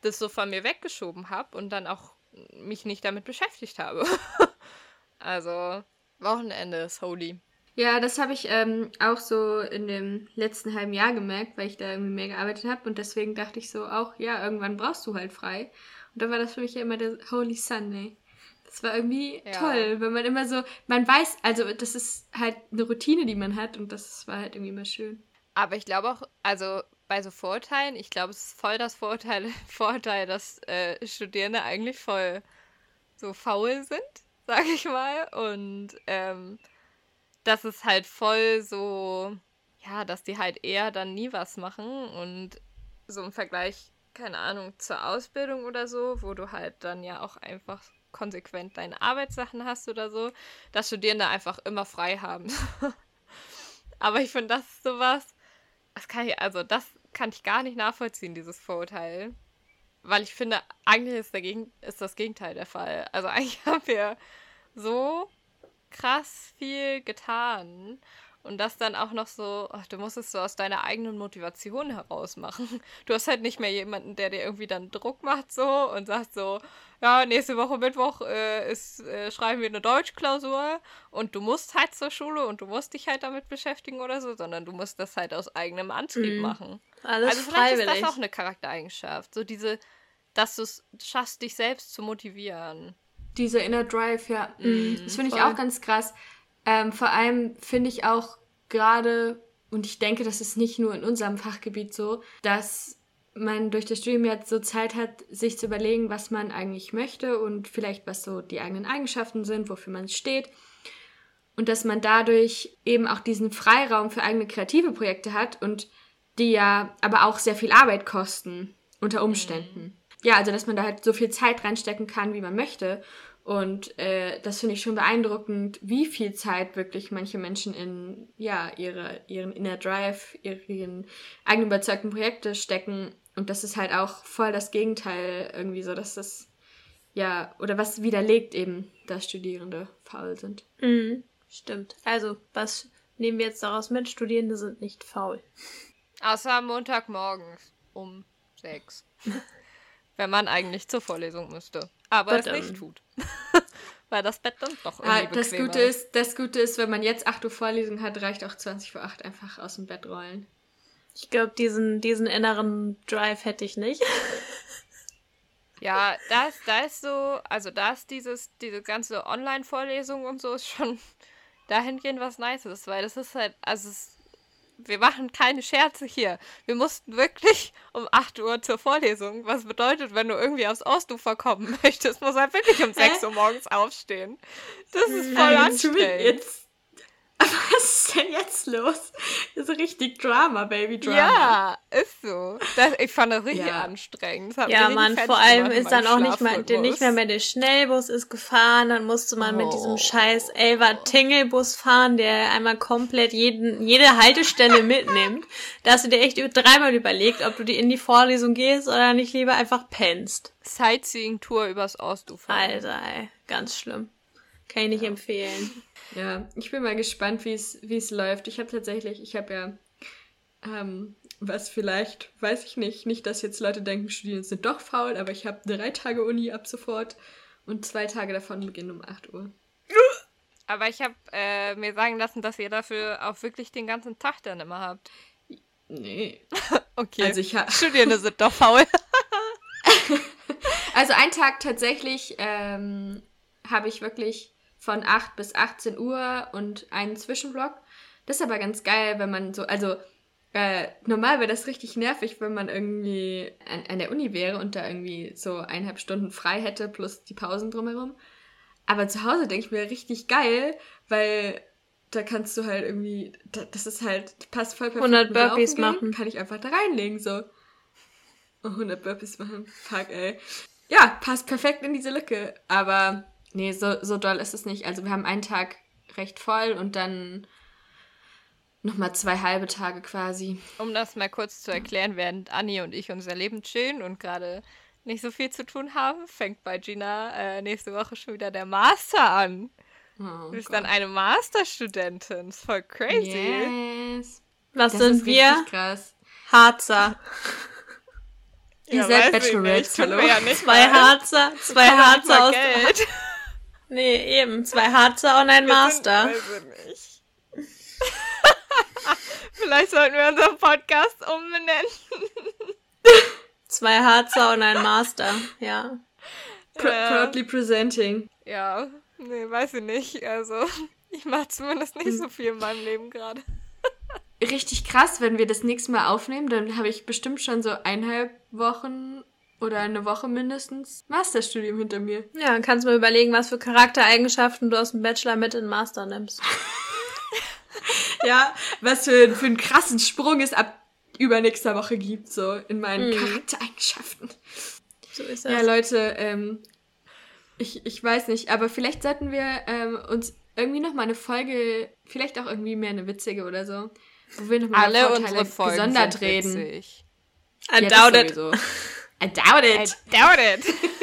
C: das so von mir weggeschoben habe und dann auch mich nicht damit beschäftigt habe. also, Wochenende ist holy.
A: Ja, das habe ich ähm, auch so in dem letzten halben Jahr gemerkt, weil ich da irgendwie mehr gearbeitet habe. Und deswegen dachte ich so auch, ja, irgendwann brauchst du halt frei. Und dann war das für mich ja immer der Holy Sunday. Das war irgendwie ja. toll, wenn man immer so, man weiß, also das ist halt eine Routine, die man hat und das war halt irgendwie immer schön.
C: Aber ich glaube auch, also bei so Vorurteilen, ich glaube, es ist voll das Vorurteil, Vorurteil dass äh, Studierende eigentlich voll so faul sind, sage ich mal. Und ähm, das ist halt voll so, ja, dass die halt eher dann nie was machen und so im Vergleich, keine Ahnung, zur Ausbildung oder so, wo du halt dann ja auch einfach konsequent deine Arbeitssachen hast oder so, dass Studierende einfach immer frei haben. Aber ich finde, das ist sowas, das kann ich, also das kann ich gar nicht nachvollziehen, dieses Vorurteil. Weil ich finde, eigentlich ist, dagegen, ist das Gegenteil der Fall. Also eigentlich haben wir so krass viel getan. Und das dann auch noch so, ach, du musst es so aus deiner eigenen Motivation heraus machen. Du hast halt nicht mehr jemanden, der dir irgendwie dann Druck macht so und sagt so, ja, nächste Woche Mittwoch äh, ist, äh, schreiben wir eine Deutschklausur und du musst halt zur Schule und du musst dich halt damit beschäftigen oder so, sondern du musst das halt aus eigenem Antrieb mhm. machen. Alles also vielleicht freiwillig. ist das auch eine Charaktereigenschaft. So diese, dass du es schaffst, dich selbst zu motivieren.
A: Dieser Inner Drive, ja. Mhm, das finde ich auch ganz krass. Ähm, vor allem finde ich auch gerade, und ich denke, das ist nicht nur in unserem Fachgebiet so, dass man durch das Studium jetzt so Zeit hat, sich zu überlegen, was man eigentlich möchte und vielleicht was so die eigenen Eigenschaften sind, wofür man steht. Und dass man dadurch eben auch diesen Freiraum für eigene kreative Projekte hat und die ja aber auch sehr viel Arbeit kosten unter Umständen. Mhm. Ja, also dass man da halt so viel Zeit reinstecken kann, wie man möchte. Und äh, das finde ich schon beeindruckend, wie viel Zeit wirklich manche Menschen in ja ihre ihren Inner Drive, ihren eigenen überzeugten Projekte stecken. Und das ist halt auch voll das Gegenteil irgendwie so, dass das ja oder was widerlegt eben, dass Studierende faul sind.
B: Mhm, stimmt. Also was nehmen wir jetzt daraus mit? Studierende sind nicht faul.
C: Außer Montagmorgens um sechs. Wenn man eigentlich zur Vorlesung müsste. Aber But, es nicht tut. Weil das Bett dann doch
A: irgendwie ah, das Gute ist. Das Gute ist, wenn man jetzt 8 Uhr Vorlesung hat, reicht auch 20 vor 8 einfach aus dem Bett rollen.
B: Ich glaube, diesen, diesen inneren Drive hätte ich nicht.
C: Ja, da ist, da ist so, also da ist dieses, diese ganze Online-Vorlesung und so ist schon dahingehend was Nices, weil das ist halt, also es wir machen keine Scherze hier. Wir mussten wirklich um 8 Uhr zur Vorlesung. Was bedeutet, wenn du irgendwie aufs Ostufer kommen möchtest, muss halt wirklich um 6 Uhr morgens aufstehen. Das ist voll Nein, anstrengend. Jetzt
A: was ist denn jetzt los? Das ist richtig Drama, Baby Drama.
C: Ja, ist so. Das, ich fand das richtig ja. anstrengend. Das
B: ja, man, vor allem ist dann auch nicht, mal, nicht mehr mehr der Schnellbus ist gefahren, dann musste man oh. mit diesem oh. scheiß Elva Tingelbus fahren, der einmal komplett jeden, jede Haltestelle mitnimmt. Da hast du dir echt dreimal überlegt, ob du die in die Vorlesung gehst oder nicht lieber einfach pennst.
C: Sightseeing-Tour übers Ostufer.
B: Alter, ey, ganz schlimm. Kann ich nicht ja. empfehlen.
A: Ja, ich bin mal gespannt, wie es läuft. Ich habe tatsächlich, ich habe ja, ähm, was vielleicht, weiß ich nicht, nicht, dass jetzt Leute denken, Studierende sind doch faul, aber ich habe drei Tage Uni ab sofort und zwei Tage davon beginnen um 8 Uhr.
C: Aber ich habe äh, mir sagen lassen, dass ihr dafür auch wirklich den ganzen Tag dann immer habt.
A: Nee.
C: okay. Also ich Studierende sind doch faul.
A: also einen Tag tatsächlich ähm, habe ich wirklich von 8 bis 18 Uhr und einen Zwischenblock. Das ist aber ganz geil, wenn man so, also äh, normal wäre das richtig nervig, wenn man irgendwie an, an, der Uni wäre und da irgendwie so eineinhalb Stunden frei hätte plus die Pausen drumherum. Aber zu Hause denke ich mir richtig geil, weil da kannst du halt irgendwie, das ist halt, passt voll perfekt.
B: 100 Burpees machen.
A: Kann ich einfach da reinlegen, so. 100 Burpees machen, fuck ey. Ja, passt perfekt in diese Lücke. Aber Nee, so, so doll ist es nicht. Also wir haben einen Tag recht voll und dann nochmal zwei halbe Tage quasi.
C: Um das mal kurz zu erklären, während Anni und ich unser Leben chillen und gerade nicht so viel zu tun haben, fängt bei Gina äh, nächste Woche schon wieder der Master an. Oh, du bist Gott. dann eine Masterstudentin. Ist voll crazy.
B: Yes. Was das sind wir? Krass. Harzer. Ihr ja, seid Bachelorette. Ja zwei Harzer, zwei Harzer aus. Geld. Nee, eben. Zwei Harzer und ein wir Master. Sind, nicht.
C: Vielleicht sollten wir unseren Podcast umbenennen.
B: Zwei Harzer und ein Master, ja.
A: Pr äh, proudly presenting.
C: Ja, nee, weiß ich nicht. Also, ich mache zumindest nicht so viel in meinem Leben gerade.
A: Richtig krass, wenn wir das nächste Mal aufnehmen, dann habe ich bestimmt schon so eineinhalb Wochen oder eine Woche mindestens Masterstudium hinter mir.
B: Ja, dann kannst du mal überlegen, was für Charaktereigenschaften du aus dem Bachelor mit in den Master nimmst.
A: ja, was für, für einen krassen Sprung es ab übernächster Woche gibt, so in meinen mhm. Charaktereigenschaften. So ist das. Ja, Leute, ähm, ich, ich weiß nicht, aber vielleicht sollten wir ähm, uns irgendwie noch mal eine Folge, vielleicht auch irgendwie mehr eine witzige oder so, wo wir noch mal Alle unsere Folgen gesondert reden. Witzig. I ja, doubt it. I doubt it. I doubt it.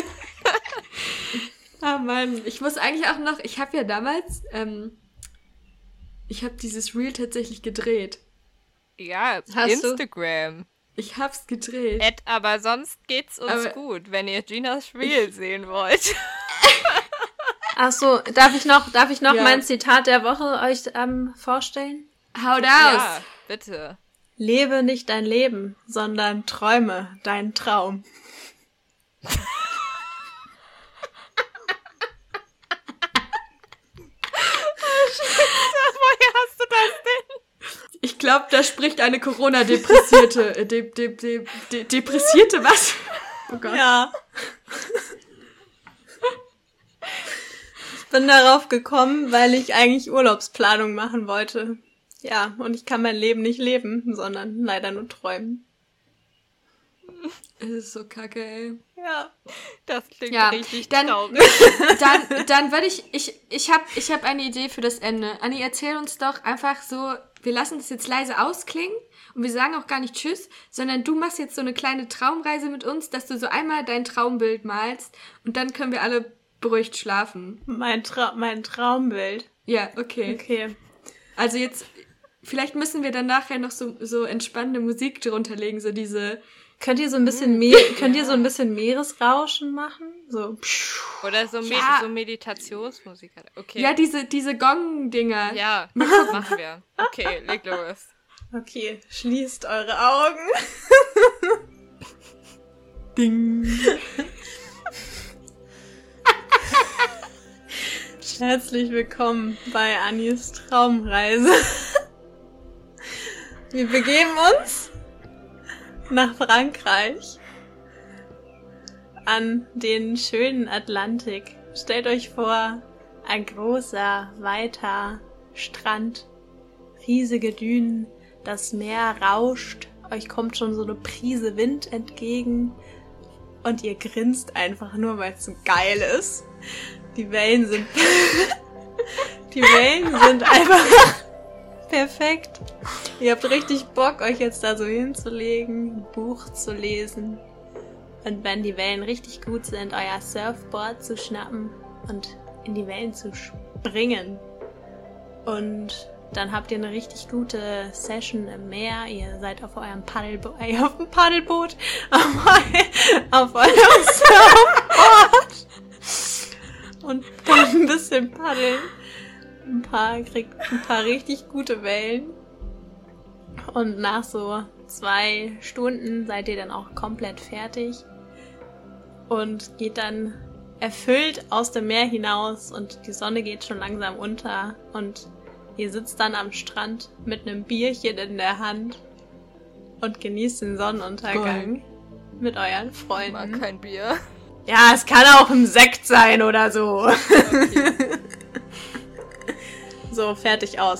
A: Ah oh Mann, ich muss eigentlich auch noch, ich habe ja damals, ähm, ich habe dieses Reel tatsächlich gedreht.
C: Ja, Hast Instagram.
A: Du? Ich hab's gedreht.
C: Ed, aber sonst geht's uns aber gut, wenn ihr Ginas Reel sehen wollt.
B: Ach so, darf ich noch, darf ich noch ja. mein Zitat der Woche euch ähm, vorstellen?
A: Haut aus! Ja,
C: bitte.
B: Lebe nicht dein Leben, sondern träume deinen Traum.
C: Woher hast du das denn?
A: Ich glaube, da spricht eine Corona-Depressierte. Äh, de, de, de, de, depressierte was?
B: Oh Gott. Ja. Ich bin darauf gekommen, weil ich eigentlich Urlaubsplanung machen wollte. Ja, und ich kann mein Leben nicht leben, sondern leider nur träumen.
A: Es ist so kacke, ey.
C: Ja, das klingt ja, richtig dann, traurig.
A: Dann, dann würde ich, ich, ich habe ich hab eine Idee für das Ende. Anni, erzähl uns doch einfach so, wir lassen das jetzt leise ausklingen und wir sagen auch gar nicht Tschüss, sondern du machst jetzt so eine kleine Traumreise mit uns, dass du so einmal dein Traumbild malst und dann können wir alle beruhigt schlafen.
B: Mein, Tra mein Traumbild?
A: Ja, okay.
B: Okay.
A: Also jetzt, vielleicht müssen wir dann nachher noch so, so entspannende Musik drunter legen, so diese
B: Könnt ihr so ein bisschen hm. Me könnt ihr so ein bisschen Meeresrauschen machen? So.
C: Oder so, ja. so Meditationsmusik. Okay.
A: Ja, diese, diese Gong-Dinger.
C: Ja, machen wir. Okay, leg los.
B: Okay, schließt eure Augen.
A: Ding.
B: Herzlich willkommen bei Annis Traumreise. Wir begeben uns nach Frankreich an den schönen Atlantik. Stellt euch vor, ein großer, weiter Strand, riesige Dünen, das Meer rauscht, euch kommt schon so eine Prise Wind entgegen und ihr grinst einfach nur, weil es so geil ist. Die Wellen sind die Wellen sind einfach Perfekt. Ihr habt richtig Bock, euch jetzt da so hinzulegen, ein Buch zu lesen und wenn die Wellen richtig gut sind, euer Surfboard zu schnappen und in die Wellen zu springen. Und dann habt ihr eine richtig gute Session im Meer. Ihr seid auf eurem Paddelboot, äh, auf dem Paddelboot, auf, auf eurem Surfboard und dann ein bisschen paddeln ein paar, kriegt ein paar richtig gute Wellen. Und nach so zwei Stunden seid ihr dann auch komplett fertig und geht dann erfüllt aus dem Meer hinaus und die Sonne geht schon langsam unter und ihr sitzt dann am Strand mit einem Bierchen in der Hand und genießt den Sonnenuntergang Geil. mit euren Freunden.
C: Ich mag kein Bier.
B: Ja, es kann auch ein Sekt sein oder so. Okay. So, fertig aus.